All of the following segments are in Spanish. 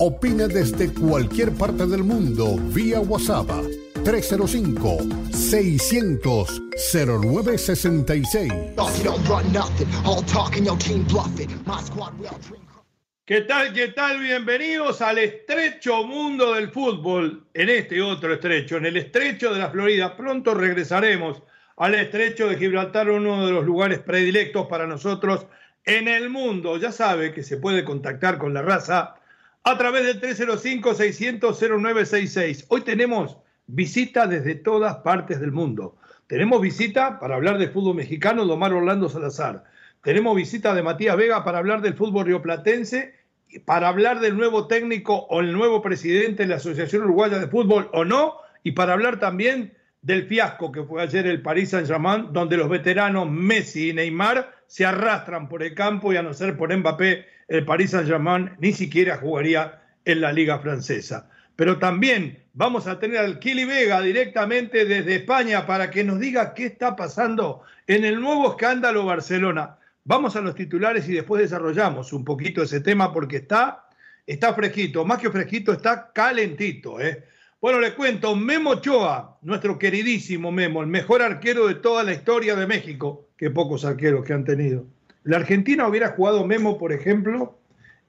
Opina desde cualquier parte del mundo vía WhatsApp 305-600-0966. ¿Qué tal? ¿Qué tal? Bienvenidos al estrecho mundo del fútbol, en este otro estrecho, en el estrecho de la Florida. Pronto regresaremos al estrecho de Gibraltar, uno de los lugares predilectos para nosotros en el mundo. Ya sabe que se puede contactar con la raza a través del 305-600-0966. Hoy tenemos visita desde todas partes del mundo. Tenemos visita para hablar del fútbol mexicano de Omar Orlando Salazar. Tenemos visita de Matías Vega para hablar del fútbol rioplatense, para hablar del nuevo técnico o el nuevo presidente de la Asociación Uruguaya de Fútbol o no, y para hablar también del fiasco que fue ayer el Paris Saint-Germain, donde los veteranos Messi y Neymar se arrastran por el campo y a no ser por Mbappé, el Paris Saint-Germain ni siquiera jugaría en la Liga Francesa. Pero también vamos a tener al Kili Vega directamente desde España para que nos diga qué está pasando en el nuevo escándalo Barcelona. Vamos a los titulares y después desarrollamos un poquito ese tema porque está, está fresquito, más que fresquito, está calentito. ¿eh? Bueno, le cuento, Memo Ochoa, nuestro queridísimo Memo, el mejor arquero de toda la historia de México, que pocos arqueros que han tenido. La Argentina hubiera jugado Memo, por ejemplo,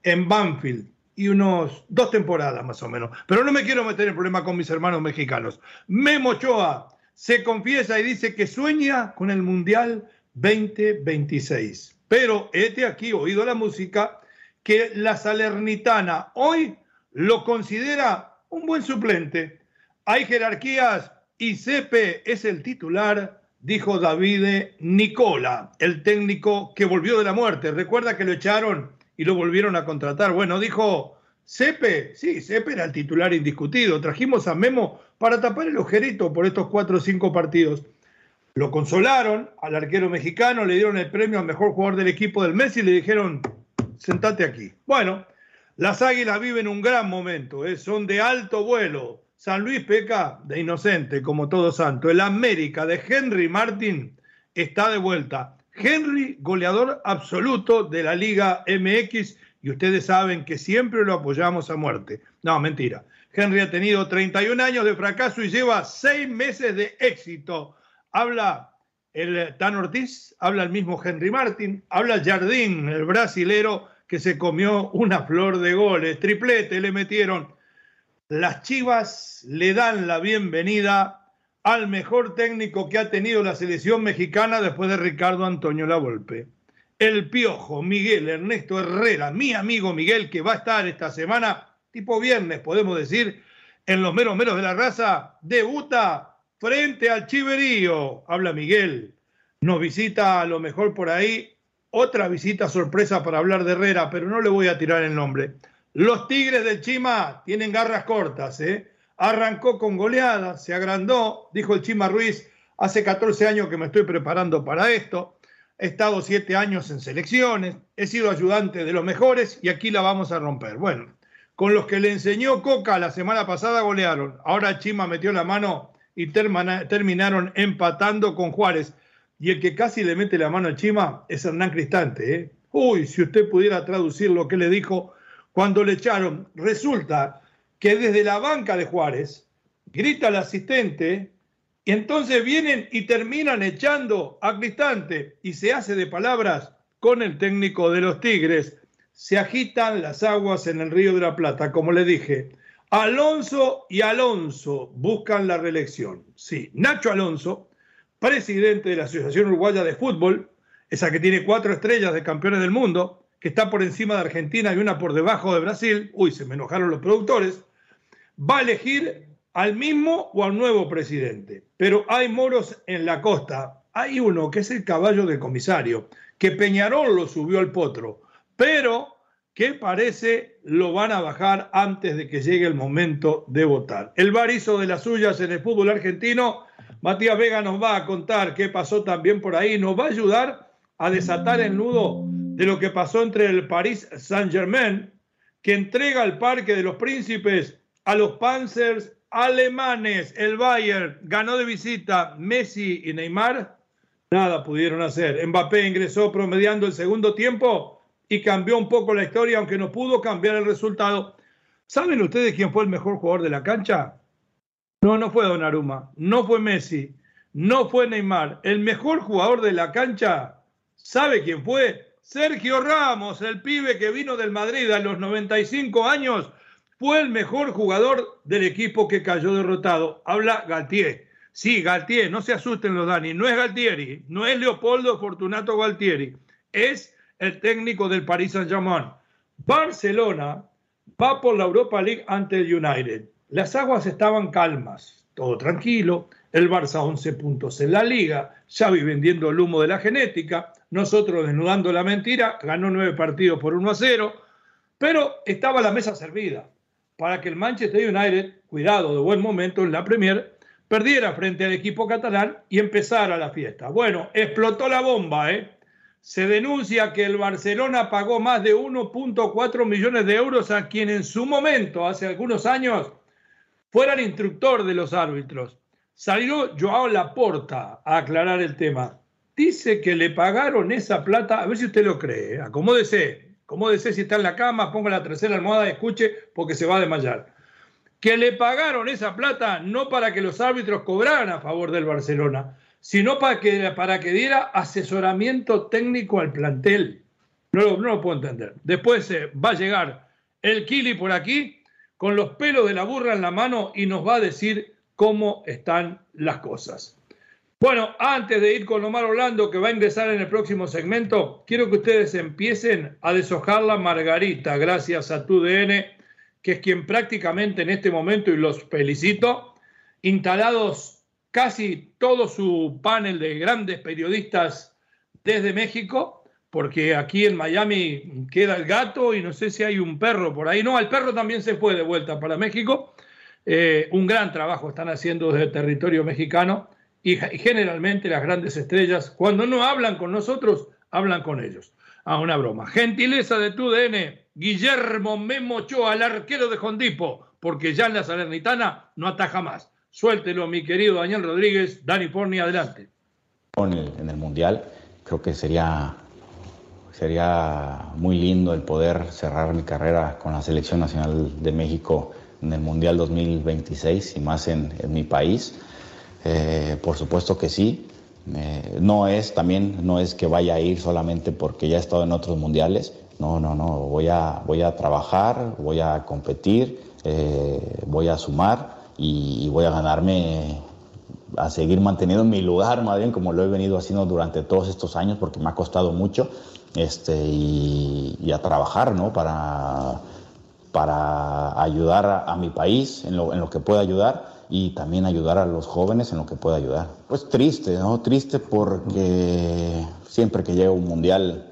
en Banfield y unos dos temporadas más o menos. Pero no me quiero meter en problema con mis hermanos mexicanos. Memo Ochoa se confiesa y dice que sueña con el Mundial 2026. Pero este aquí, oído la música, que la Salernitana hoy lo considera un buen suplente. Hay jerarquías y Cepe es el titular, dijo David Nicola, el técnico que volvió de la muerte. Recuerda que lo echaron y lo volvieron a contratar. Bueno, dijo Cepe, sí, Cepe era el titular indiscutido. Trajimos a Memo para tapar el ojerito por estos cuatro o cinco partidos. Lo consolaron al arquero mexicano, le dieron el premio al mejor jugador del equipo del Messi y le dijeron, sentate aquí. Bueno, las águilas viven un gran momento, ¿eh? son de alto vuelo. San Luis peca de inocente, como todo santo. El América de Henry Martin está de vuelta. Henry, goleador absoluto de la Liga MX, y ustedes saben que siempre lo apoyamos a muerte. No, mentira. Henry ha tenido 31 años de fracaso y lleva seis meses de éxito. Habla el Tan Ortiz, habla el mismo Henry Martin, habla Jardín, el brasilero que se comió una flor de goles, triplete le metieron. Las Chivas le dan la bienvenida al mejor técnico que ha tenido la selección mexicana después de Ricardo Antonio Lavolpe. El Piojo, Miguel Ernesto Herrera, mi amigo Miguel, que va a estar esta semana, tipo viernes, podemos decir, en los meros meros de la raza, debuta frente al Chiverío. Habla Miguel, nos visita a lo mejor por ahí otra visita sorpresa para hablar de Herrera, pero no le voy a tirar el nombre. Los Tigres del Chima tienen garras cortas, ¿eh? Arrancó con goleada, se agrandó, dijo el Chima Ruiz, hace 14 años que me estoy preparando para esto, he estado 7 años en selecciones, he sido ayudante de los mejores y aquí la vamos a romper. Bueno, con los que le enseñó Coca la semana pasada golearon, ahora Chima metió la mano y terminaron empatando con Juárez. Y el que casi le mete la mano al Chima es Hernán Cristante. ¿eh? Uy, si usted pudiera traducir lo que le dijo cuando le echaron. Resulta que desde la banca de Juárez grita el asistente y entonces vienen y terminan echando a Cristante y se hace de palabras con el técnico de los Tigres. Se agitan las aguas en el Río de la Plata, como le dije. Alonso y Alonso buscan la reelección. Sí, Nacho Alonso presidente de la Asociación Uruguaya de Fútbol, esa que tiene cuatro estrellas de campeones del mundo, que está por encima de Argentina y una por debajo de Brasil, uy, se me enojaron los productores, va a elegir al mismo o al nuevo presidente. Pero hay moros en la costa. Hay uno que es el caballo del comisario, que Peñarol lo subió al potro, pero que parece lo van a bajar antes de que llegue el momento de votar. El VAR hizo de las suyas en el fútbol argentino. Matías Vega nos va a contar qué pasó también por ahí, nos va a ayudar a desatar el nudo de lo que pasó entre el Paris Saint-Germain, que entrega el Parque de los Príncipes a los Panzers alemanes. El Bayern ganó de visita Messi y Neymar. Nada pudieron hacer. Mbappé ingresó promediando el segundo tiempo y cambió un poco la historia, aunque no pudo cambiar el resultado. ¿Saben ustedes quién fue el mejor jugador de la cancha? No, no fue Donnarumma, no fue Messi, no fue Neymar. El mejor jugador de la cancha, ¿sabe quién fue? Sergio Ramos, el pibe que vino del Madrid a los 95 años, fue el mejor jugador del equipo que cayó derrotado. Habla Galtier. Sí, Galtier, no se asusten los Dani, no es Galtieri, no es Leopoldo Fortunato Galtieri, es el técnico del Paris Saint-Germain. Barcelona va por la Europa League ante el United. Las aguas estaban calmas, todo tranquilo, el Barça 11 puntos en la liga, Xavi vendiendo el humo de la genética, nosotros desnudando la mentira, ganó nueve partidos por 1 a 0, pero estaba la mesa servida para que el Manchester United, cuidado de buen momento en la Premier, perdiera frente al equipo catalán y empezara la fiesta. Bueno, explotó la bomba, ¿eh? Se denuncia que el Barcelona pagó más de 1.4 millones de euros a quien en su momento, hace algunos años, fuera el instructor de los árbitros. Salió Joao Laporta a aclarar el tema. Dice que le pagaron esa plata, a ver si usted lo cree, ¿eh? acomódese, acomódese si está en la cama, ponga la tercera almohada escuche porque se va a desmayar. Que le pagaron esa plata no para que los árbitros cobraran a favor del Barcelona, sino para que, para que diera asesoramiento técnico al plantel. No, no lo puedo entender. Después eh, va a llegar el Kili por aquí con los pelos de la burra en la mano y nos va a decir cómo están las cosas. Bueno, antes de ir con Omar Orlando, que va a ingresar en el próximo segmento, quiero que ustedes empiecen a deshojar la margarita, gracias a TUDN, que es quien prácticamente en este momento, y los felicito, instalados casi todo su panel de grandes periodistas desde México, porque aquí en Miami queda el gato y no sé si hay un perro por ahí. No, el perro también se fue de vuelta para México. Eh, un gran trabajo están haciendo desde el territorio mexicano y, generalmente las grandes estrellas, cuando no hablan con nosotros, hablan con ellos. Ah, una broma. Gentileza de tu DN, Guillermo Memo Ochoa, al arquero de Jondipo, porque ya en la Salernitana no ataja más. Suéltelo, mi querido Daniel Rodríguez. Dani Forni, adelante. El, en el Mundial, creo que sería, sería muy lindo el poder cerrar mi carrera con la Selección Nacional de México en el Mundial 2026 y más en, mi país. Eh, por supuesto que sí. Eh, no es también, no es que vaya a ir solamente porque ya he estado en otros mundiales. No, no, no. Voy a, voy a trabajar, voy a competir, eh, voy a sumar y, voy a ganarme a seguir manteniendo mi lugar, más bien como lo he venido haciendo durante todos estos años, porque me ha costado mucho, este, y, a trabajar, ¿no? Para, para ayudar a, mi país en lo, en lo, que pueda ayudar y también ayudar a los jóvenes en lo que pueda ayudar. Pues triste, ¿no? Triste porque siempre que llega un mundial,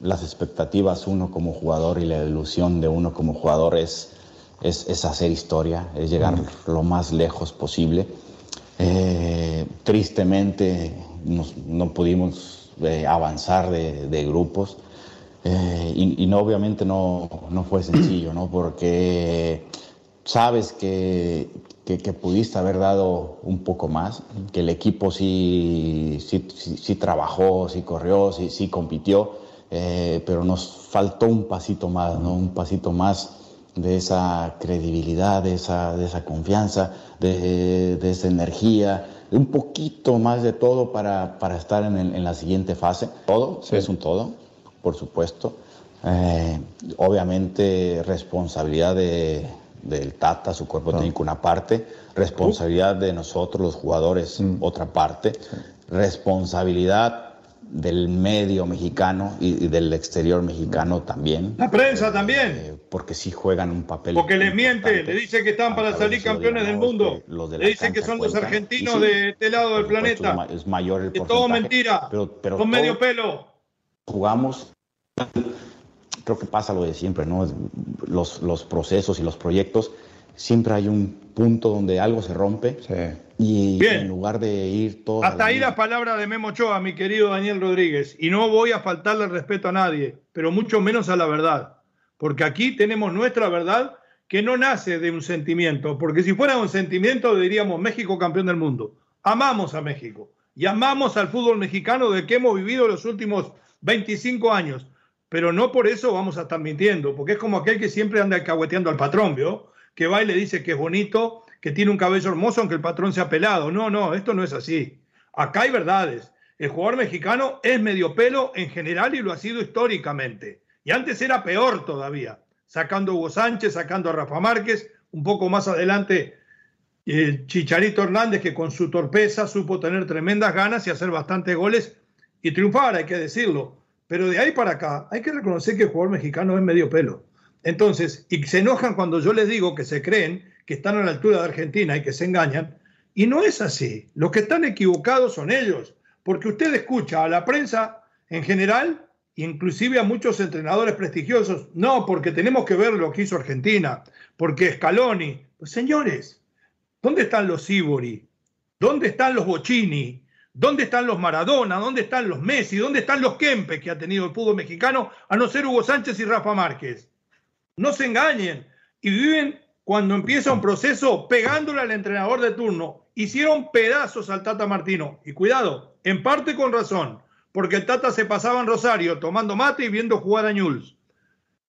las expectativas uno como jugador y la ilusión de uno como jugador es es, hacer historia, es llegar lo más lejos posible. Eh, tristemente no pudimos eh, avanzar de, grupos eh, y, no, obviamente no, no, fue sencillo, ¿no? porque sabes que, que, pudiste haber dado un poco más, que el equipo sí, sí, sí, trabajó, sí corrió, sí, sí compitió, pero nos faltó un pasito más, ¿no? un pasito más de esa credibilidad, de esa, de esa confianza, de, esa energía, un poquito más de todo para, estar en, la siguiente fase. Todo, es un todo, por supuesto. Eh, obviamente responsabilidad de, del Tata, su cuerpo técnico una parte, responsabilidad de nosotros los jugadores mm. otra parte, responsabilidad del medio mexicano y, del exterior mexicano también. La prensa también. Eh, porque sí juegan un papel. Porque les miente, le dice que están para salir campeones del mundo. le dicen que son los argentinos de este lado del planeta. Es mayor el porcentaje. todo mentira. Pero, con medio pelo. Jugamos creo que pasa lo de siempre, ¿no? Los, los procesos y los proyectos, siempre hay un punto donde algo se rompe y en lugar de ir todos... Hasta ahí la palabra de Memo Ochoa, mi querido Daniel Rodríguez, y no voy a faltarle respeto a nadie, pero mucho menos a la verdad, porque aquí tenemos nuestra verdad que no nace de un sentimiento, porque si fuera un sentimiento diríamos México campeón del mundo. Amamos a México. Y amamos al fútbol mexicano de que hemos vivido los últimos 25 años, pero no por eso vamos a estar mintiendo, porque es como aquel que siempre anda alcahueteando al patrón, ¿vio? Que va y le dice que es bonito, que tiene un cabello hermoso aunque el patrón sea pelado. No, no, esto no es así. Acá hay verdades. El jugador mexicano es medio pelo en general y lo ha sido históricamente. Y antes era peor todavía, sacando a Hugo Sánchez, sacando a Rafa Márquez, un poco más adelante el Chicharito Hernández, que con su torpeza supo tener tremendas ganas y hacer bastantes goles y triunfar, hay que decirlo. Pero de ahí para acá, hay que reconocer que el jugador mexicano es medio pelo. Entonces, y se enojan cuando yo les digo que se creen que están a la altura de Argentina y que se engañan. Y no es así. Los que están equivocados son ellos. Porque usted escucha a la prensa en general, inclusive a muchos entrenadores prestigiosos, no, porque tenemos que ver lo que hizo Argentina, porque Scaloni. Pues señores, ¿Dónde están los Sibori? ¿Dónde están los Bocini? ¿Dónde están los Maradona? ¿Dónde están los Messi? ¿Dónde están los Kempes que ha tenido el fútbol mexicano, a no ser Hugo Sánchez y Rafa Márquez? No se engañen. Y viven cuando empieza un proceso pegándole al entrenador de turno. Hicieron pedazos al Tata Martino. Y cuidado, en parte con razón, porque el Tata se pasaba en Rosario tomando mate y viendo jugar a Ñuls.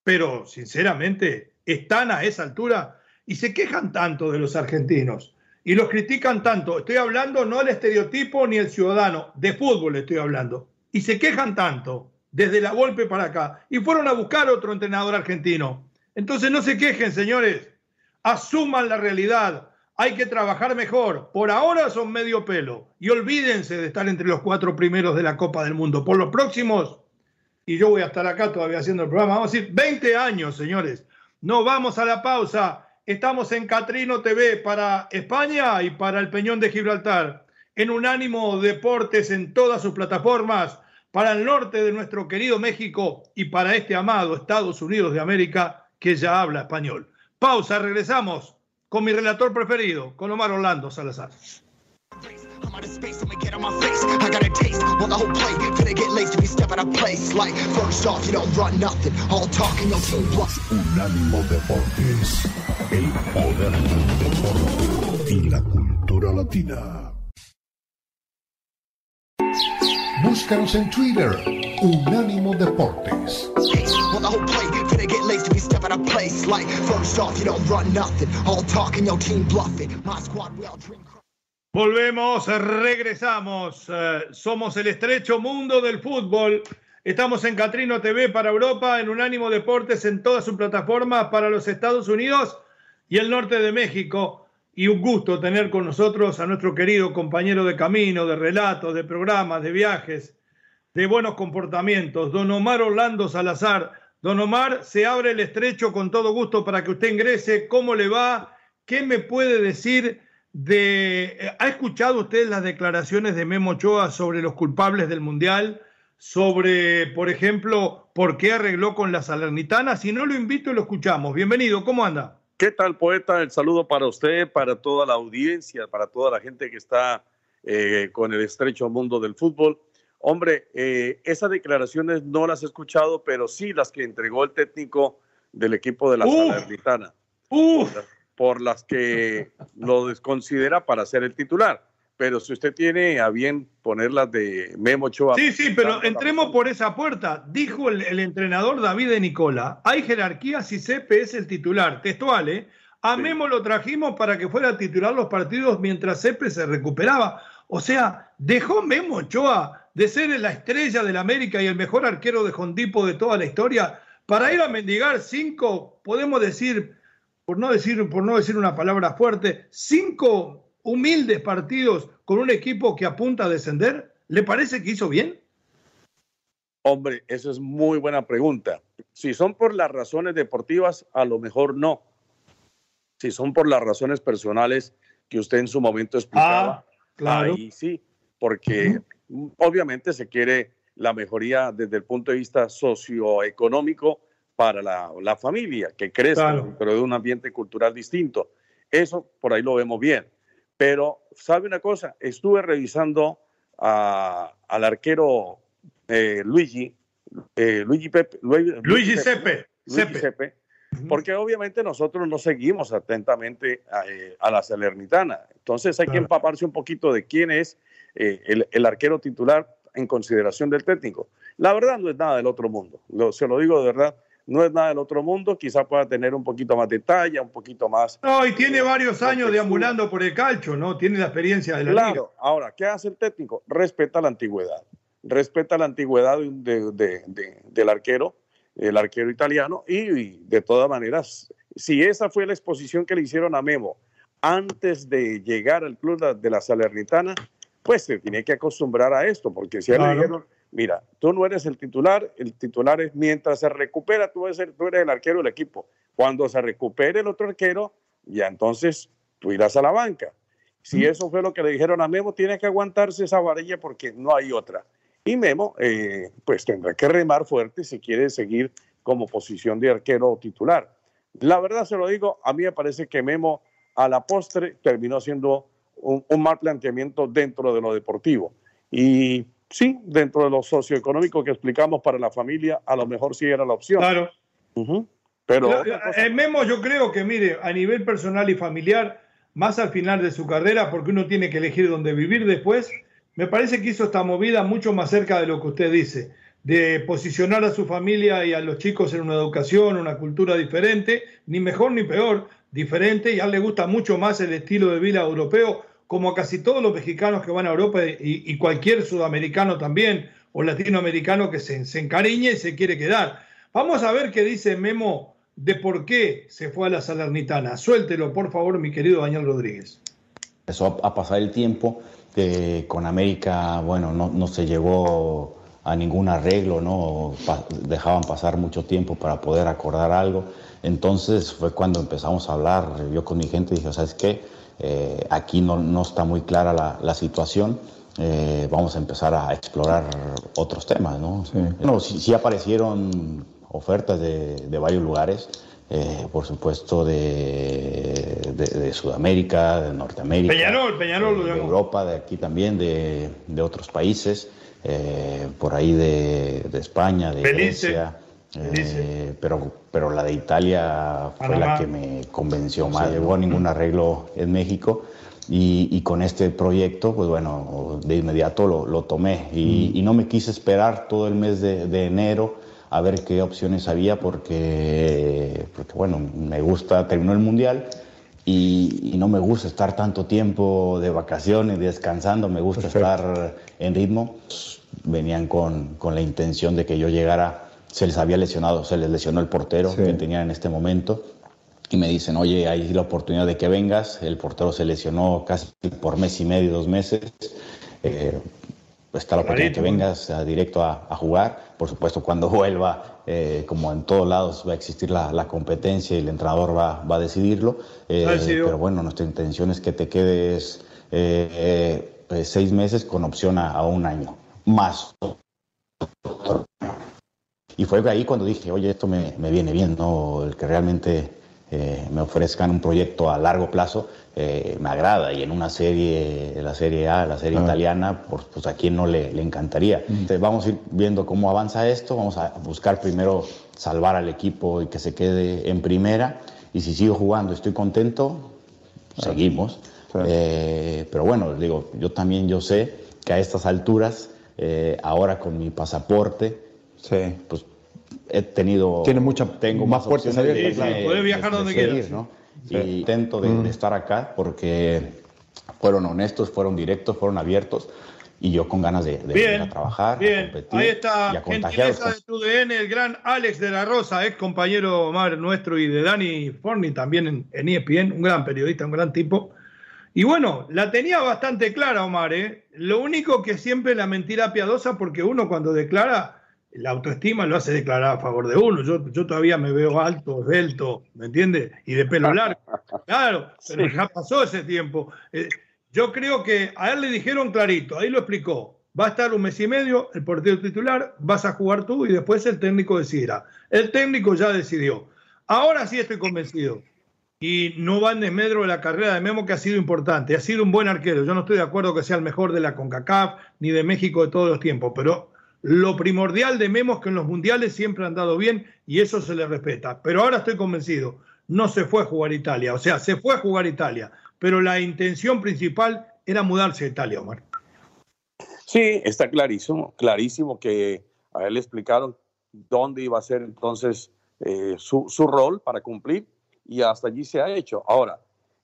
Pero, sinceramente, están a esa altura y se quejan tanto de los argentinos y los critican tanto. Estoy hablando no del estereotipo ni el ciudadano, de fútbol estoy hablando. Y se quejan tanto desde la golpe para acá. Y fueron a buscar otro entrenador argentino. Entonces no se quejen, señores. Asuman la realidad. Hay que trabajar mejor. Por ahora son medio pelo. Y olvídense de estar entre los cuatro primeros de la Copa del Mundo. Por los próximos, y yo voy a estar acá todavía haciendo el programa, vamos a decir 20 años, señores. No vamos a la pausa. Estamos en Catrino TV para España y para el Peñón de Gibraltar. En Unánimo Deportes en todas sus plataformas. Para el norte de nuestro querido México y para este amado Estados Unidos de América que ya habla español. Pausa, regresamos con mi relator preferido, con Omar Orlando Salazar. I'm out of space, I'ma get on my face. I got a taste, want the whole plate. Finna get laced to be stepping a place. Like, first off, you don't run nothing. All talking, no team plus. Unánimo Deportes. El poder del deporte y la cultura latina. Búscanos en Twitter, Unánimo Deportes. Volvemos, regresamos. Eh, somos el estrecho mundo del fútbol. Estamos en Catrino TV para Europa, en Unánimo Deportes en todas sus plataformas para los Estados Unidos y el norte de México. Y un gusto tener con nosotros a nuestro querido compañero de camino, de relatos, de programas, de viajes, de buenos comportamientos, don Omar Orlando Salazar. Don Omar, se abre el estrecho con todo gusto para que usted ingrese. ¿Cómo le va? ¿Qué me puede decir? de... ¿Ha escuchado usted las declaraciones de Memo Ochoa sobre los culpables del Mundial? Sobre, por ejemplo, por qué arregló con la Salernitana. Si no lo invito lo escuchamos. Bienvenido, ¿cómo anda? ¿Qué tal, poeta? El saludo para usted, para toda la audiencia, para toda la gente que está eh, con el estrecho mundo del fútbol. Hombre, eh, esas declaraciones no las he escuchado, pero sí las que entregó el técnico del equipo de la Salernitana. Uf por las que lo desconsidera para ser el titular. Pero si usted tiene a bien ponerlas de Memo Ochoa. Sí, sí, pero entremos por esa puerta. Dijo el, entrenador David de Nicola: hay jerarquía si Cepe es el titular. Textual, ¿eh? A Memo lo trajimos para que fuera a titular los partidos mientras Cepe se recuperaba. O sea, dejó Memo Ochoa de ser la estrella del América y el mejor arquero de Jondipo de toda la historia para ir a mendigar cinco, podemos decir, por no decir, por no decir una palabra fuerte, cinco humildes partidos con un equipo que apunta a descender? ¿Le parece que hizo bien? Hombre, esa es muy buena pregunta. Si son por las razones deportivas, a lo mejor no. Si son por las razones personales que usted en su momento explicaba, ah, claro. ahí sí, porque obviamente se quiere la mejoría desde el punto de vista socioeconómico para la, familia, que crezca pero de un ambiente cultural distinto. Eso por ahí lo vemos bien. Pero, ¿sabe una cosa? Estuve revisando al arquero eh, Luigi, eh, Luigi Pepe, Luigi, Sepe, porque obviamente nosotros no seguimos atentamente eh, a, la Salernitana. Entonces hay que empaparse un poquito de quién es el, el, arquero titular en consideración del técnico. La verdad no es nada del otro mundo, se lo digo de verdad no es nada del otro mundo, quizá pueda tener un poquito más de talla, un poquito más. No, y tiene varios años deambulando por el calcho, ¿no? Tiene la experiencia de la claro. Ahora, ¿qué hace el técnico? Respeta la antigüedad. Respeta la antigüedad del arquero, el arquero italiano, y, de todas maneras, si esa fue la exposición que le hicieron a Memo antes de llegar al club de la Salernitana, pues se tiene que acostumbrar a esto, porque si le dijeron mira, tú no eres el titular, el titular es mientras se recupera, tú eres el, tú eres el arquero del equipo. Cuando se recupere el otro arquero, ya entonces tú irás a la banca. Si eso fue lo que le dijeron a Memo, tiene que aguantarse esa varilla porque no hay otra. Y Memo, eh, pues tendrá que remar fuerte si quiere seguir como posición de arquero titular. La verdad se lo digo, a mí me parece que Memo a la postre terminó siendo un, un mal planteamiento dentro de lo deportivo. Y sí, dentro de lo socioeconómico que explicamos para la familia, a lo mejor sí era la opción. Claro. Pero. En Memo, yo creo que, mire, a nivel personal y familiar, más al final de su carrera, porque uno tiene que elegir dónde vivir después, me parece que hizo esta movida mucho más cerca de lo que usted dice, de posicionar a su familia y a los chicos en una educación, una cultura diferente, ni mejor ni peor, diferente, y a él le gusta mucho más el estilo de vida europeo como a casi todos los mexicanos que van a Europa y, cualquier sudamericano también o latinoamericano que se, se, encariñe y se quiere quedar. Vamos a ver qué dice Memo de por qué se fue a la Salernitana. Suéltelo, por favor, mi querido Daniel Rodríguez. Empezó a pasar el tiempo, que con América, bueno, no, no se llegó a ningún arreglo, ¿no? dejaban pasar mucho tiempo para poder acordar algo. Entonces fue cuando empezamos a hablar, yo con mi gente dije, ¿sabes qué? Eh, aquí no, no, está muy clara la, la situación. Eh, vamos a empezar a explorar otros temas, ¿no? Sí, bueno, sí, aparecieron ofertas de, de varios lugares, eh, por supuesto de, de, Sudamérica, de Norteamérica, Peñarol, Peñarol, de, Europa, de aquí también, de, otros países, por ahí de, España, de Grecia. Eh, pero, pero la de Italia fue la que me convenció más. No llegó a ningún arreglo en México. Y, con este proyecto, pues bueno, de inmediato lo, lo tomé. Y, y, no me quise esperar todo el mes de, de, enero a ver qué opciones había, porque, porque bueno, me gusta, terminó el Mundial y, y, no me gusta estar tanto tiempo de vacaciones, descansando, me gusta estar en ritmo. Venían con, con la intención de que yo llegara se les había lesionado, se les lesionó el portero que tenían en este momento. Y me dicen, oye, hay la oportunidad de que vengas. El portero se lesionó casi por mes y medio, dos meses. Eh, está la oportunidad de que vengas directo a, jugar. Por supuesto, cuando vuelva, eh, como en todos lados, va a existir la, competencia y el entrenador va, va a decidirlo. Eh, pero bueno, nuestra intención es que te quedes seis meses con opción a, a un año más y fue ahí cuando dije, oye, esto me, me viene bien, ¿no? El que realmente eh, me ofrezcan un proyecto a largo plazo eh, me agrada. Y en una serie, la serie A, la serie italiana, pues, pues, a quién no le, le encantaría. Entonces, vamos a ir viendo cómo avanza esto, vamos a buscar primero salvar al equipo y que se quede en primera. Y si sigo jugando, estoy contento, seguimos. Eh, pero bueno, digo, yo también yo sé que a estas alturas, ahora con mi pasaporte, Sí. Pues he tenido. Tiene mucha. Tengo más, fuertes abiertas. Sí, puedes viajar donde quieras. ¿no? Y intento de, mm. estar acá porque fueron honestos, fueron directos, fueron abiertos y yo con ganas de, de a trabajar, bien. Ahí está, gentileza de tu DN, el gran Alex de la Rosa, ex compañero Omar nuestro y de Dani Forni, también en, en, ESPN, un gran periodista, un gran tipo. Y bueno, la tenía bastante clara Omar, ¿eh? Lo único que siempre la mentira piadosa, porque uno cuando declara la autoestima lo hace declarar a favor de uno. Yo, yo todavía me veo alto, esbelto, ¿me entiendes? Y de pelo largo. Claro, pero ya pasó ese tiempo. Eh, yo creo que a él le dijeron clarito, ahí lo explicó. va a estar un mes y medio el portero titular, vas a jugar tú y después el técnico decidirá. El técnico ya decidió. Ahora sí estoy convencido. Y no va en desmedro de la carrera de Memo, que ha sido importante. Ha sido un buen arquero. Yo no estoy de acuerdo que sea el mejor de la CONCACAF ni de México de todos los tiempos, pero lo primordial de Memo es que en los mundiales siempre han dado bien y eso se le respeta. Pero ahora estoy convencido, no se fue a jugar Italia. O sea, se fue a jugar Italia, pero la intención principal era mudarse a Italia, Omar. Sí, está clarísimo, clarísimo que a él le explicaron dónde iba a ser entonces eh, su, su, rol para cumplir y hasta allí se ha hecho. Ahora,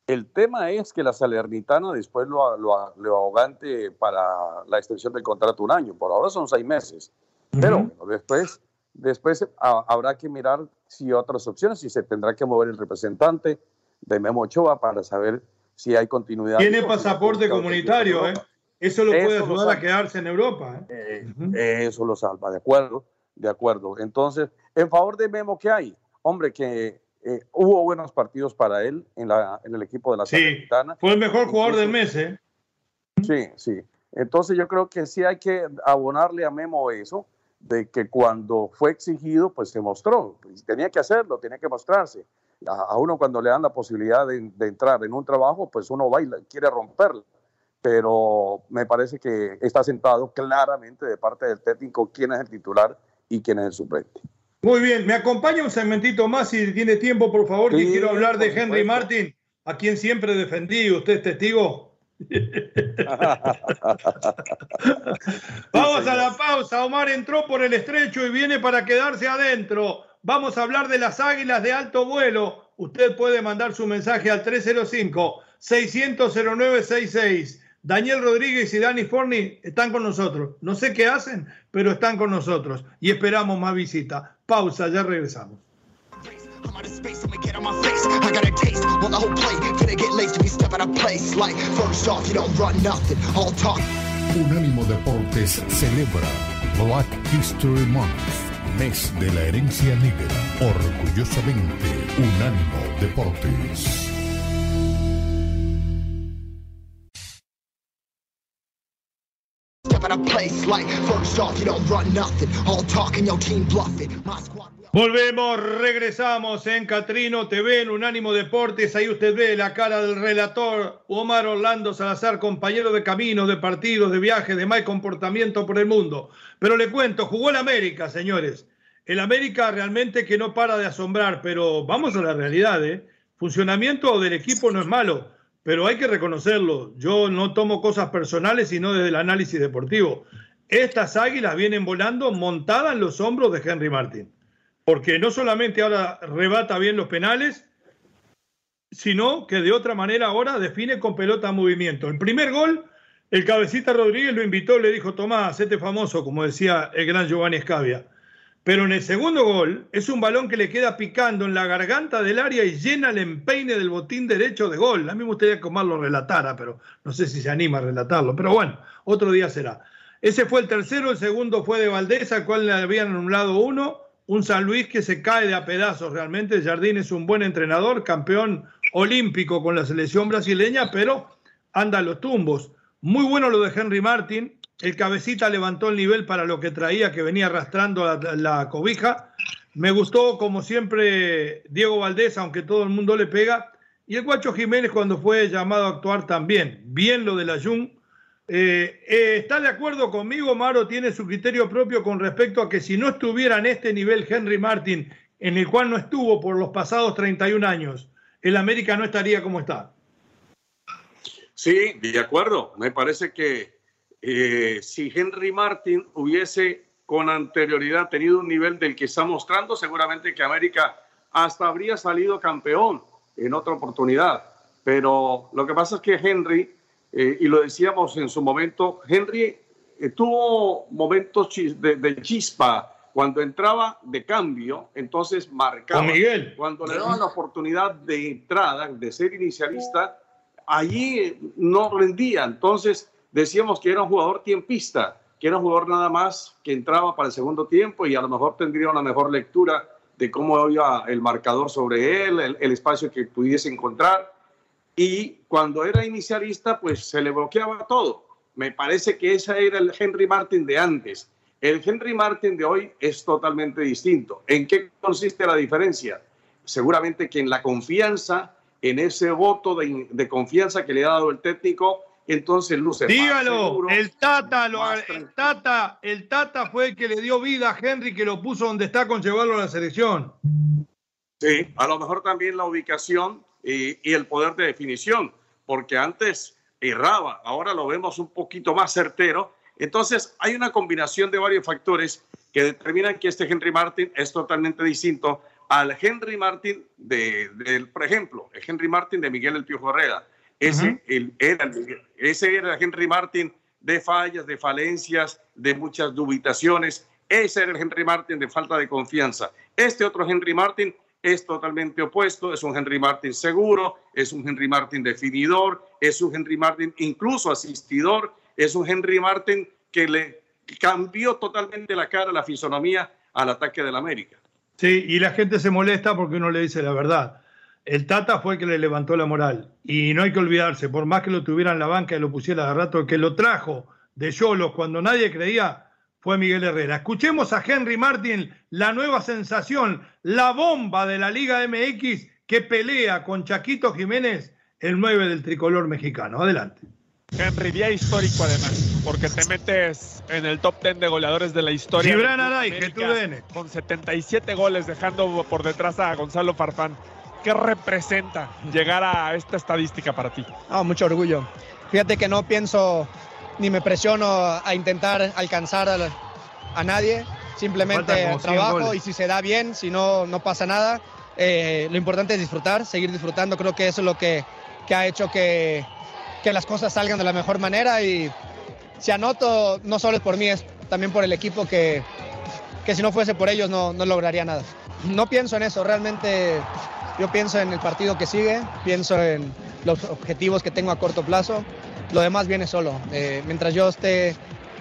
el tema es que la Salernitana después lo, lo, lo ahogante para la extensión del contrato un año, por ahora son seis meses, pero después, después habrá que mirar si otras opciones, si se tendrá que mover el representante de Memo Ochoa para saber si hay continuidad. Tiene pasaporte comunitario, ¿eh? Eso lo puede ayudar a quedarse en Europa. ¿eh? Eh, eso lo salva, de acuerdo, de acuerdo. Entonces, en favor de Memo, ¿qué hay? Hombre, que eh, hubo buenos partidos para él en, la, en el equipo de la sí, Fue el mejor jugador del mes, ¿eh? Sí, sí. Entonces yo creo que sí hay que abonarle a Memo eso, de que cuando fue exigido, pues se mostró. Tenía que hacerlo, tenía que mostrarse. A, uno cuando le dan la posibilidad de, de, entrar en un trabajo, pues uno baila, quiere romperlo pero me parece que está sentado claramente de parte del técnico quién es el titular y quién es el suplente. Muy bien, me acompaña un segmentito más si tiene tiempo, por favor, que quiero hablar de Henry Martin, a quien siempre defendí, usted es testigo. Vamos a la pausa, Omar entró por el estrecho y viene para quedarse adentro. Vamos a hablar de las águilas de alto vuelo. Usted puede mandar su mensaje al 305 600 0966 Daniel Rodríguez y Dani Forni están con nosotros. No sé qué hacen, pero están con nosotros y esperamos más visita. Pausa, ya regresamos. Unánimo Deportes celebra Black History Month, mes de la herencia negra. Orgullosamente, Unánimo Deportes. Volvemos, regresamos en Catrino TV, en Unánimo Deportes. Ahí usted ve la cara del relator Omar Orlando Salazar, compañero de camino, de partidos, de viajes, de mal comportamiento por el mundo. Pero le cuento, jugó el América, señores. El América realmente que no para de asombrar, pero vamos a la realidad, ¿eh? Funcionamiento del equipo no es malo pero hay que reconocerlo. Yo no tomo cosas personales, sino desde el análisis deportivo. Estas águilas vienen volando montadas en los hombros de Henry Martin, porque no solamente ahora rebata bien los penales, sino que de otra manera ahora define con pelota movimiento. El primer gol, el cabecita Rodríguez lo invitó, le dijo, Tomás, este famoso, como decía el gran Giovanni Escavia. Pero en el segundo gol es un balón que le queda picando en la garganta del área y llena el empeine del botín derecho de gol. A mí me gustaría que Omar lo relatara, pero no sé si se anima a relatarlo. Pero bueno, otro día será. Ese fue el tercero, el segundo fue de Valdés, al cual le habían anulado uno. Un San Luis que se cae de a pedazos realmente. Jardín es un buen entrenador, campeón olímpico con la selección brasileña, pero anda a los tumbos. Muy bueno lo de Henry Martin, el cabecita levantó el nivel para lo que traía, que venía arrastrando la, cobija. Me gustó, como siempre, Diego Valdés, aunque todo el mundo le pega. Y el Guacho Jiménez cuando fue llamado a actuar también. Bien lo de la Jun. Eh, eh, ¿Está de acuerdo conmigo, Maro? Tiene su criterio propio con respecto a que si no estuviera en este nivel Henry Martin, en el cual no estuvo por los pasados 31 años, el América no estaría como está. Sí, de acuerdo. Me parece que eh, si Henry Martin hubiese con anterioridad tenido un nivel del que está mostrando, seguramente que América hasta habría salido campeón en otra oportunidad. Pero lo que pasa es que Henry, eh, y lo decíamos en su momento, Henry eh, tuvo momentos de, de, chispa cuando entraba de cambio, entonces marcaba. Miguel. Cuando le daban la oportunidad de entrada, de ser inicialista, allí no rendía. Entonces, decíamos que era un jugador tiempista, que era un jugador nada más que entraba para el segundo tiempo y a lo mejor tendría una mejor lectura de cómo iba el marcador sobre él, el, espacio que pudiese encontrar. Y cuando era inicialista, pues se le bloqueaba todo. me parece que ese era el Henry Martin de antes. El Henry Martin de hoy es totalmente distinto. ¿En qué consiste la diferencia? Seguramente que en la confianza, en ese voto de, confianza que le ha dado el técnico, entonces luce. Dígalo, el Tata, el Tata, el Tata fue el que le dio vida a Henry, que lo puso donde está con llevarlo a la selección. Sí, a lo mejor también la ubicación y, y el poder de definición, porque antes erraba, ahora lo vemos un poquito más certero. Entonces, hay una combinación de varios factores que determinan que este Henry Martin es totalmente distinto al Henry Martin de, por ejemplo, el Henry Martin de Miguel El Piojo Herrera. Ese, era, ese era el Henry Martin de fallas, de falencias, de muchas dubitaciones. Ese era el Henry Martin de falta de confianza. Este otro Henry Martin es totalmente opuesto, es un Henry Martin seguro, es un Henry Martin definidor, es un Henry Martin incluso asistidor, es un Henry Martin que le cambió totalmente la cara, la fisonomía al ataque del América. Sí, y la gente se molesta porque uno le dice la verdad. El Tata fue el que le levantó la moral. Y no hay que olvidarse, por más que lo tuviera en la banca y lo pusiera de rato, el que lo trajo de Yolos cuando nadie creía fue Miguel Herrera. Escuchemos a Henry Martin, la nueva sensación, la bomba de la Liga MX que pelea con Chaquito Jiménez, el 9 del tricolor mexicano. Adelante. Henry, día histórico además, porque te metes en el top 10 de goleadores de la historia. Gibran Aray, tú Con 77 goles, dejando por detrás a Gonzalo Farfán. ¿Qué representa llegar a esta estadística para ti? Oh, mucho orgullo. Fíjate que no pienso ni me presiono a intentar alcanzar a, nadie, simplemente trabajo y si se da bien, si no, no pasa nada. Eh, lo importante es disfrutar, seguir disfrutando, creo que eso es lo que, que ha hecho que, que, las cosas salgan de la mejor manera y si anoto, no solo es por mí, es también por el equipo que, que si no fuese por ellos no, no lograría nada. No pienso en eso, realmente yo pienso en el partido que sigue, pienso en los objetivos que tengo a corto plazo lo demás viene solo. Eh, mientras yo esté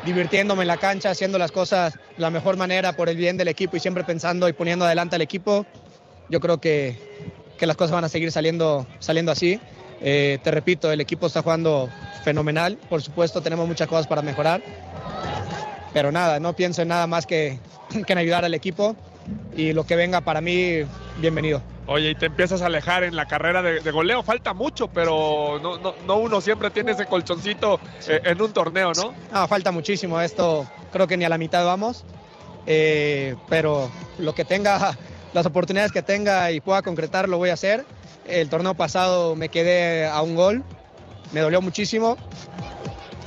divirtiéndome en la cancha, haciendo las cosas de la mejor manera por el bien del equipo y siempre pensando y poniendo adelante al equipo, yo creo que, que las cosas van a seguir saliendo, saliendo así. Eh, te repito, el equipo está jugando fenomenal, por supuesto tenemos muchas cosas para mejorar, pero nada, no pienso en nada más que, que en ayudar al equipo y lo que venga para mí, bienvenido. Oye, y te empiezas a alejar en la carrera de, goleo. Falta mucho, pero no, no, uno siempre tiene ese colchoncito eh, en un torneo, ¿no? Ah, falta muchísimo. Esto creo que ni a la mitad vamos. Eh, pero lo que tenga, las oportunidades que tenga y pueda concretar, lo voy a hacer. El torneo pasado me quedé a un gol. Me dolió muchísimo.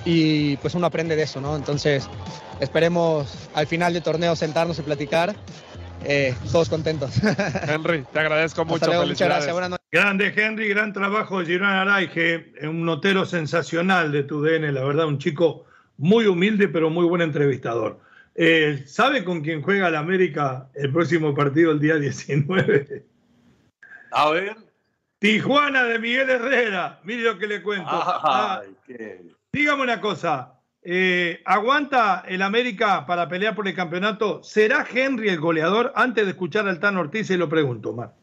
Y pues uno aprende de eso, ¿no? Entonces, esperemos al final del torneo sentarnos y platicar eh, todos contentos. Henry, te agradezco mucho. muchas gracias. Buenas noches. Grande Henry, gran trabajo de Girón Araige, un notero sensacional de tu DN, la verdad, un chico muy humilde pero muy buen entrevistador. Eh, ¿Sabe con quién juega la América el próximo partido el día 19? A ver. Tijuana de Miguel Herrera. Mire lo que le cuento. Ah, dígame una cosa. Eh, ¿Aguanta el América para pelear por el campeonato? ¿Será Henry el goleador? Antes de escuchar al Tan Ortiz, se lo pregunto, Mar.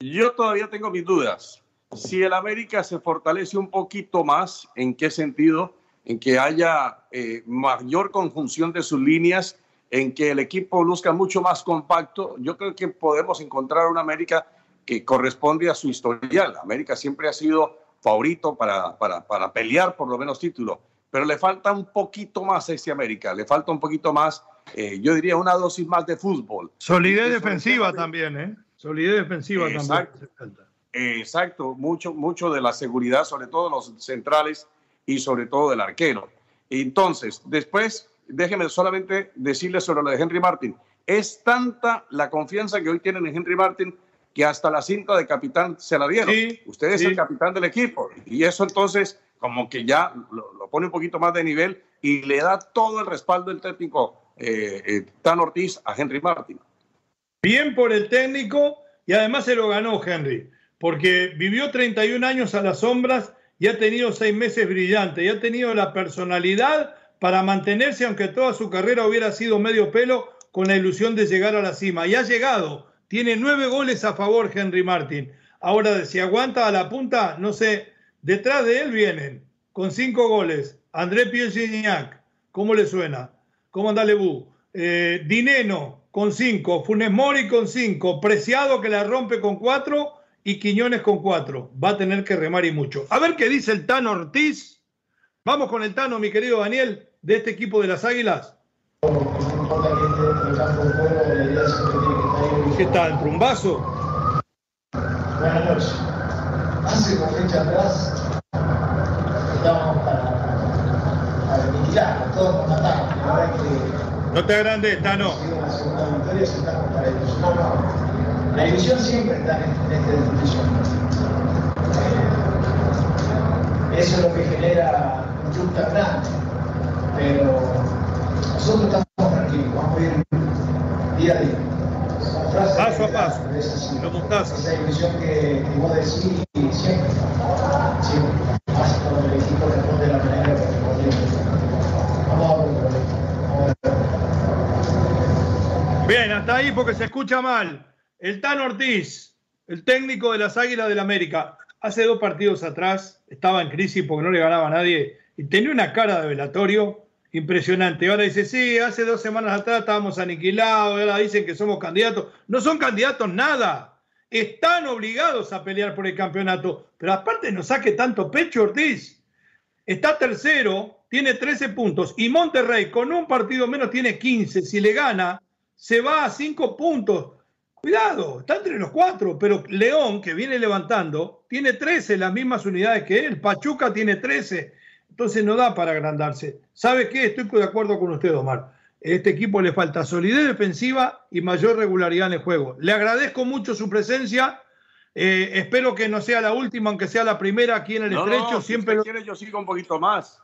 Yo todavía tengo mis dudas. Si el América se fortalece un poquito más, ¿en qué sentido? En que haya eh, mayor conjunción de sus líneas, en que el equipo luzca mucho más compacto, yo creo que podemos encontrar una América que corresponde a su historial. América siempre ha sido favorito para, para, para pelear por lo menos título pero le falta un poquito más a este América, le falta un poquito más, eh, yo diría una dosis más de fútbol. Solidez defensiva también, ¿eh? Solidez defensiva Exacto. también. Exacto, mucho, mucho de la seguridad, sobre todo los centrales y sobre todo del arquero. Entonces, después, déjeme solamente decirle sobre lo de Henry Martin. Es tanta la confianza que hoy tienen en Henry Martin que hasta la cinta de capitán se la dieron. Usted es el capitán del equipo. Y eso entonces como que ya lo, pone un poquito más de nivel y le da todo el respaldo del técnico eh, eh, Tan Ortiz a Henry Martin. Bien por el técnico y además se lo ganó Henry, porque vivió 31 años a las sombras y ha tenido seis meses brillantes y ha tenido la personalidad para mantenerse, aunque toda su carrera hubiera sido medio pelo, con la ilusión de llegar a la cima. Y ha llegado. Tiene nueve goles a favor Henry Martin. Ahora, si aguanta a la punta, no sé Detrás de él vienen con cinco goles. André Pielsignac, ¿cómo le suena? ¿Cómo anda Lebu? Eh, Dineno con cinco, Funes Mori con cinco, Preciado que la rompe con cuatro y Quiñones con cuatro. Va a tener que remar y mucho. A ver qué dice el Tano Ortiz. Vamos con el Tano, mi querido Daniel, de este equipo de las Águilas. ¿Qué tal, Trumbazo? Buenas noches. Hace una fecha atrás estábamos para, para todos con ataque. La verdad que. No te agrandes, Tano. La segunda victoria se estamos para no. La división siempre está en, en esta división. Eh, eso es lo que genera un club tan grande. Pero nosotros estamos tranquilos, vamos a ir día a día. Paso a paso. Lo montás. Esa división que, que vos decís siempre. Siempre. Más cuando el equipo responde de la manera que responde. Vamos a ver un problema. Vamos a ahí porque se escucha mal. El Tano Ortiz, el técnico de las Águilas del América, hace dos partidos atrás estaba en crisis porque no le ganaba a nadie y tenía una cara de velatorio impresionante. Ahora dice, sí, hace dos semanas atrás estábamos aniquilados, ahora dicen que somos candidatos. No son candidatos nada. Están obligados a pelear por el campeonato. Pero aparte no saque tanto pecho Ortiz. Está tercero, tiene 13 puntos. Y Monterrey con un partido menos tiene 15. Si le gana, se va a 5 puntos. Cuidado, está entre los cuatro, pero León, que viene levantando, tiene 13, las mismas unidades que él. Pachuca tiene 13. Entonces no da para agrandarse. ¿Sabe qué? Estoy de acuerdo con usted, Omar. A este equipo le falta solidez defensiva y mayor regularidad en el juego. Le agradezco mucho su presencia. Eh, espero que no sea la última, aunque sea la primera aquí en el No, estrecho. no, si Siempre usted lo- quiere, yo sigo un poquito más.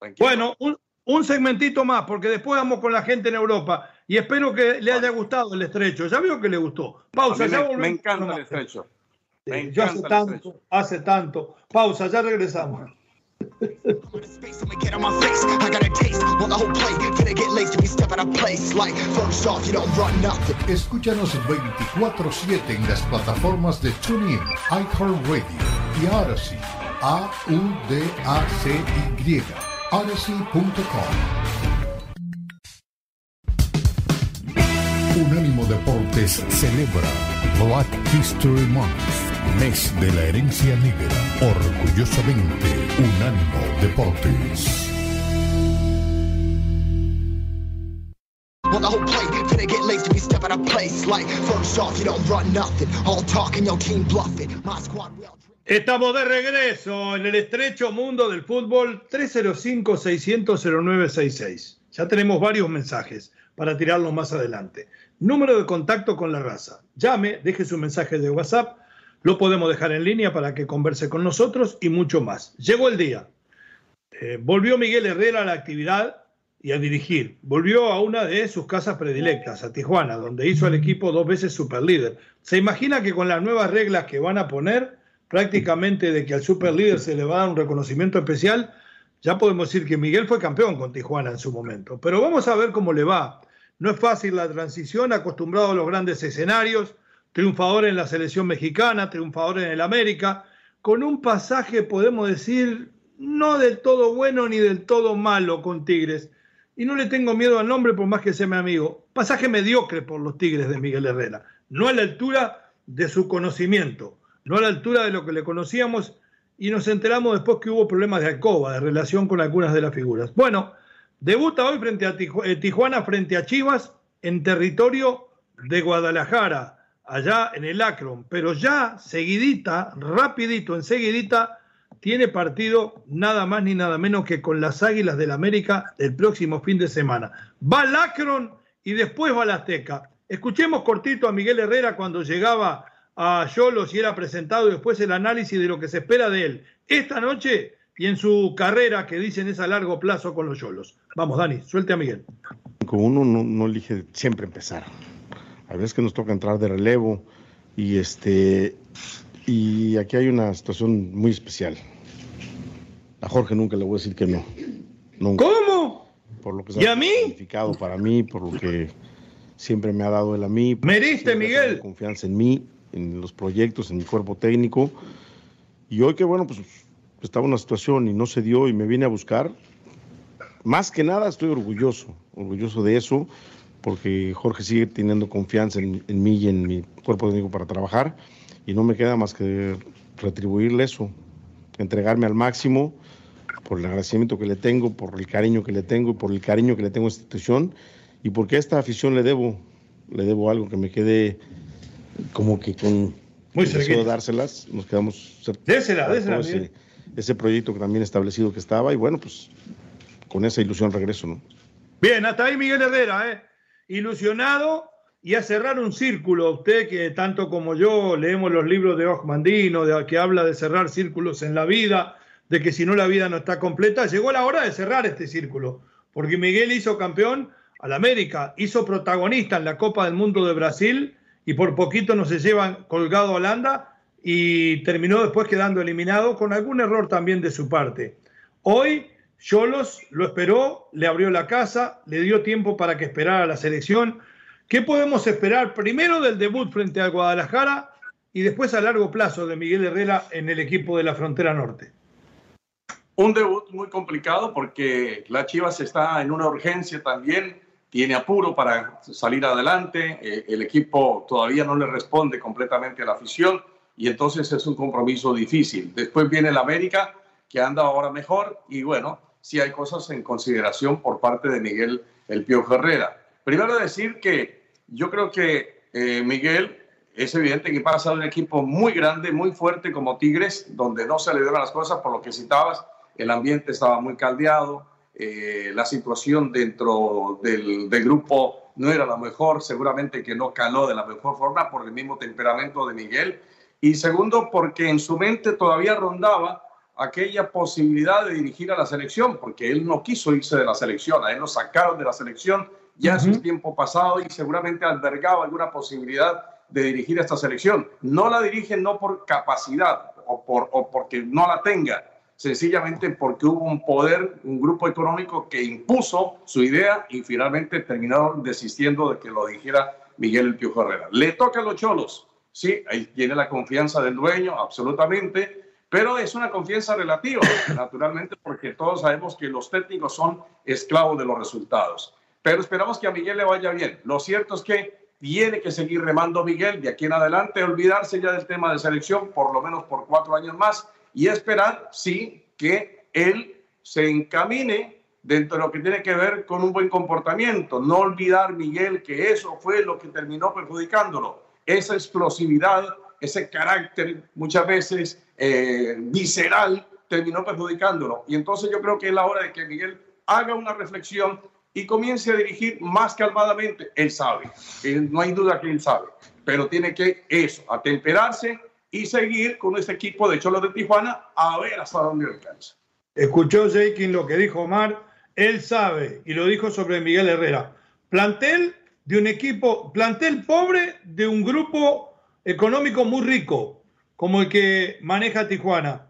Tranquilo. Bueno, un, un segmentito más, porque después vamos con la gente en Europa. Y espero que le haya gustado el estrecho. Ya veo que le gustó. Pausa, ya me, volvemos me con encanta el estrecho. Me Yo hace encanta el tanto, estrecho. hace tanto. Pausa, ya regresamos. Space, I'ma get on my face. I got a taste, want the whole plate. Finna get laced to be step out of place. Like, first off, you don't run nothing. Escúchanos 24-7 en las plataformas de TuneIn, iHeartRadio y Odyssey. A-U-D-A-C-Y. Odyssey.com. Deportes celebra Black History Month, mes de la herencia negra. Orgullosamente, Unánimo Deportes. Want the whole plate. Finna get laced to be step out of place. Like, first off, you don't run nothing. All talking, your team bluffing. My squad well Estamos de regreso en el estrecho mundo del fútbol 305-600-0966. Ya tenemos varios mensajes para tirarlos más adelante. Número de contacto con la raza. Llame, deje su mensaje de WhatsApp. Lo podemos dejar en línea para que converse con nosotros y mucho más. Llegó el día. Eh, volvió Miguel Herrera a la actividad y a dirigir. Volvió a una de sus casas predilectas, a Tijuana, donde hizo al equipo dos veces superlíder. ¿Se imagina que con las nuevas reglas que van a poner, prácticamente de que al superlíder se le va a dar un reconocimiento especial, ya podemos decir que Miguel fue campeón con Tijuana en su momento. Pero vamos a ver cómo le va. No es fácil la transición, acostumbrado a los grandes escenarios, triunfador en la selección mexicana, triunfador en el América, con un pasaje, podemos decir, no del todo bueno ni del todo malo con Tigres. Y no le tengo miedo al nombre por más que sea mi amigo. Pasaje mediocre por los Tigres de Miguel Herrera. No a la altura de su conocimiento, no a la altura de lo que le conocíamos y nos enteramos después que hubo problemas de alcoba, de relación con algunas de las figuras. Bueno, debuta hoy frente a eh, Tijuana frente a Chivas en territorio de Guadalajara, allá en el Akron, pero ya seguidita, rapidito, enseguidita, tiene partido nada más ni nada menos que con las Águilas del América el próximo fin de semana. Va al Akron y después va a la Azteca. Escuchemos cortito a Miguel Herrera cuando llegaba a Yolos y era presentado después el análisis de lo que se espera de él esta noche y en su carrera que dicen es a largo plazo con los Yolos. Vamos, Dani, suelte a Miguel. Con uno no, no elige siempre empezar. A veces que nos toca entrar de relevo y este y aquí hay una situación muy especial. A Jorge nunca le voy a decir que no. Nunca. ¿Cómo? Por lo que ¿Y a mí? significado para mí, por lo que siempre me ha dado él a mí. ¿Me diste, siempre ha Miguel? Confianza en mí, en los proyectos, en mi cuerpo técnico. Y hoy que bueno, pues estaba una situación y no se dio y me viene a buscar, más que nada estoy orgulloso, orgulloso de eso, porque Jorge sigue teniendo confianza en, mí y en mi cuerpo técnico para trabajar y no me queda más que retribuirle eso, entregarme al máximo por el agradecimiento que le tengo, por el cariño que le tengo y por el cariño que le tengo a esta institución y porque a esta afición le debo, le debo algo que me quede como que con muy de dárselas, nos quedamos désela, désela, ese, proyecto que también establecido que estaba y bueno, pues con esa ilusión regreso, ¿no? Bien, hasta ahí Miguel Herrera, ¿eh? ilusionado y a cerrar un círculo. Usted que tanto como yo leemos los libros de Osmandino, de que habla de cerrar círculos en la vida, de que si no la vida no está completa, llegó la hora de cerrar este círculo, porque Miguel hizo campeón al América, hizo protagonista en la Copa del Mundo de Brasil y por poquito no se llevan colgado Holanda y terminó después quedando eliminado con algún error también de su parte. Hoy Cholos lo esperó, le abrió la casa, le dio tiempo para que esperara la selección. ¿Qué podemos esperar primero del debut frente al Guadalajara y después a largo plazo de Miguel Herrera en el equipo de la frontera norte? Un debut muy complicado porque la Chivas está en una urgencia también, tiene apuro para salir adelante, eh, el equipo todavía no le responde completamente a la afición y entonces es un compromiso difícil. Después viene el América, que anda ahora mejor y bueno, si hay cosas en consideración por parte de Miguel El Pío Herrera. Primero decir que yo creo que eh, Miguel es evidente que pasa de un equipo muy grande, muy fuerte como Tigres, donde no se le dieron las cosas por lo que citabas, el ambiente estaba muy caldeado, eh, la situación dentro del, del, grupo no era la mejor, seguramente que no caló de la mejor forma por el mismo temperamento de Miguel, y segundo porque en su mente todavía rondaba aquella posibilidad de dirigir a la selección, porque él no quiso irse de la selección, a él lo sacaron de la selección ya hace un tiempo pasado y seguramente albergaba alguna posibilidad de dirigir a esta selección. No la dirige no por capacidad o, por, o porque no la tenga, sencillamente porque hubo un poder, un grupo económico que impuso su idea y finalmente terminaron desistiendo de que lo dirigiera Miguel El Piojo Herrera. Le toca a los cholos, sí, ahí tiene la confianza del dueño, absolutamente, pero es una confianza relativa, naturalmente, porque todos sabemos que los técnicos son esclavos de los resultados. Pero esperamos que a Miguel le vaya bien. Lo cierto es que tiene que seguir remando Miguel de aquí en adelante, olvidarse ya del tema de selección, por lo menos por cuatro años más, y esperar, sí, que él se encamine dentro de lo que tiene que ver con un buen comportamiento. No olvidar, Miguel, que eso fue lo que terminó perjudicándolo. Esa explosividad, ese carácter muchas veces eh, visceral terminó perjudicándolo. Y entonces yo creo que es la hora de que Miguel haga una reflexión y comience a dirigir más calmadamente. Él sabe, no hay duda que él sabe, pero tiene que eso, atemperarse y seguir con ese equipo de Cholos de Tijuana a ver hasta dónde alcanza. Escuchó Jakin lo que dijo Omar, él sabe y lo dijo sobre Miguel Herrera. Plantel de un equipo, plantel pobre de un grupo económico muy rico, como el que maneja Tijuana.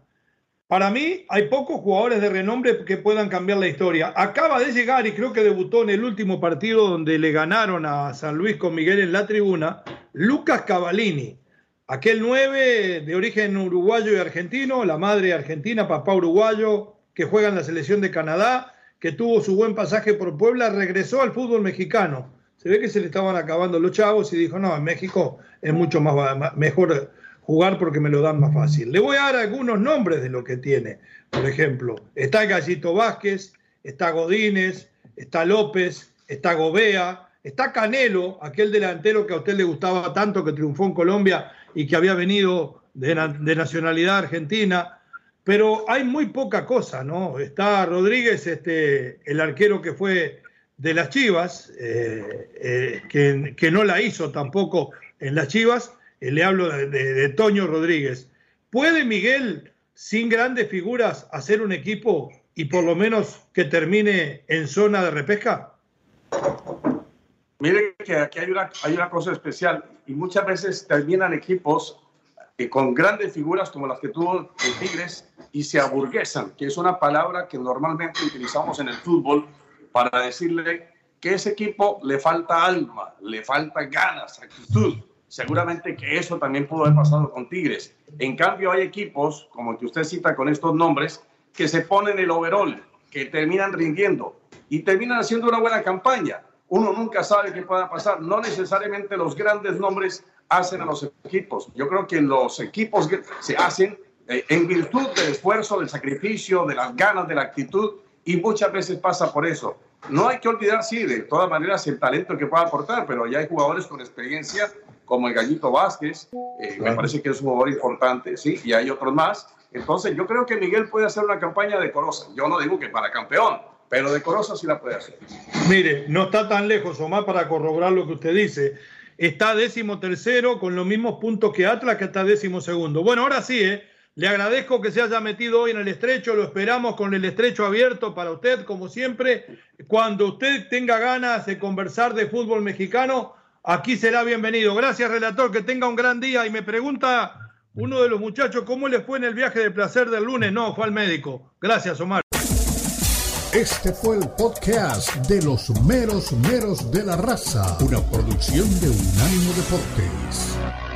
Para mí hay pocos jugadores de renombre que puedan cambiar la historia. Acaba de llegar y creo que debutó en el último partido donde le ganaron a San Luis con Miguel en la tribuna, Lucas Cavallini, aquel nueve de origen uruguayo y argentino, la madre argentina, papá uruguayo, que juega en la selección de Canadá, que tuvo su buen pasaje por Puebla, regresó al fútbol mexicano. Se ve que se le estaban acabando los chavos y dijo, no, en México es mucho más mejor jugar porque me lo dan más fácil. Le voy a dar algunos nombres de lo que tiene. Por ejemplo, está Gallito Vázquez, está Godínez, está López, está Gobea, está Canelo, aquel delantero que a usted le gustaba tanto, que triunfó en Colombia y que había venido de, nacionalidad argentina. Pero hay muy poca cosa, ¿no? Está Rodríguez, este, el arquero que fue de las Chivas, eh, eh, que, que no la hizo tampoco en las Chivas, eh, le hablo de, Toño Rodríguez. ¿Puede Miguel, sin grandes figuras, hacer un equipo y por lo menos que termine en zona de repesca? Mire que aquí hay una, hay una cosa especial y muchas veces terminan equipos con grandes figuras como las que tuvo el Tigres y se aburguesan, que es una palabra que normalmente utilizamos en el fútbol para decirle que ese equipo le falta alma, le falta ganas, actitud Seguramente que eso también pudo haber pasado con Tigres. En cambio, hay equipos, como el que usted cita con estos nombres, que se ponen el overall, que terminan rindiendo y terminan haciendo una buena campaña. Uno nunca sabe qué pueda pasar. No necesariamente los grandes nombres hacen a los equipos. Yo creo que los equipos se hacen eh, en virtud del esfuerzo, del sacrificio, de las ganas, de la actitud, y muchas veces pasa por eso. No hay que olvidar, sí, de todas maneras, el talento que pueda aportar, pero ya hay jugadores con experiencia, como el Gallito Vázquez, eh, me parece que es un jugador importante, sí, y hay otros más. Entonces, yo creo que Miguel puede hacer una campaña decorosa. Yo no digo que para campeón, pero decorosa sí la puede hacer. Mire, no está tan lejos, Omar, para corroborar lo que usted dice. Está décimo tercero con los mismos puntos que Atlas, que está décimo segundo. Bueno, ahora sí, ¿eh? Le agradezco que se haya metido hoy en el estrecho, lo esperamos con el estrecho abierto para usted, como siempre. Cuando usted tenga ganas de conversar de fútbol mexicano, aquí será bienvenido. Gracias, relator, que tenga un gran día. Y me pregunta uno de los muchachos, ¿cómo le fue en el viaje de placer del lunes? No, fue al médico. Gracias, Omar. Este fue el podcast de los meros meros de la raza, una producción de Unánimo Deportes.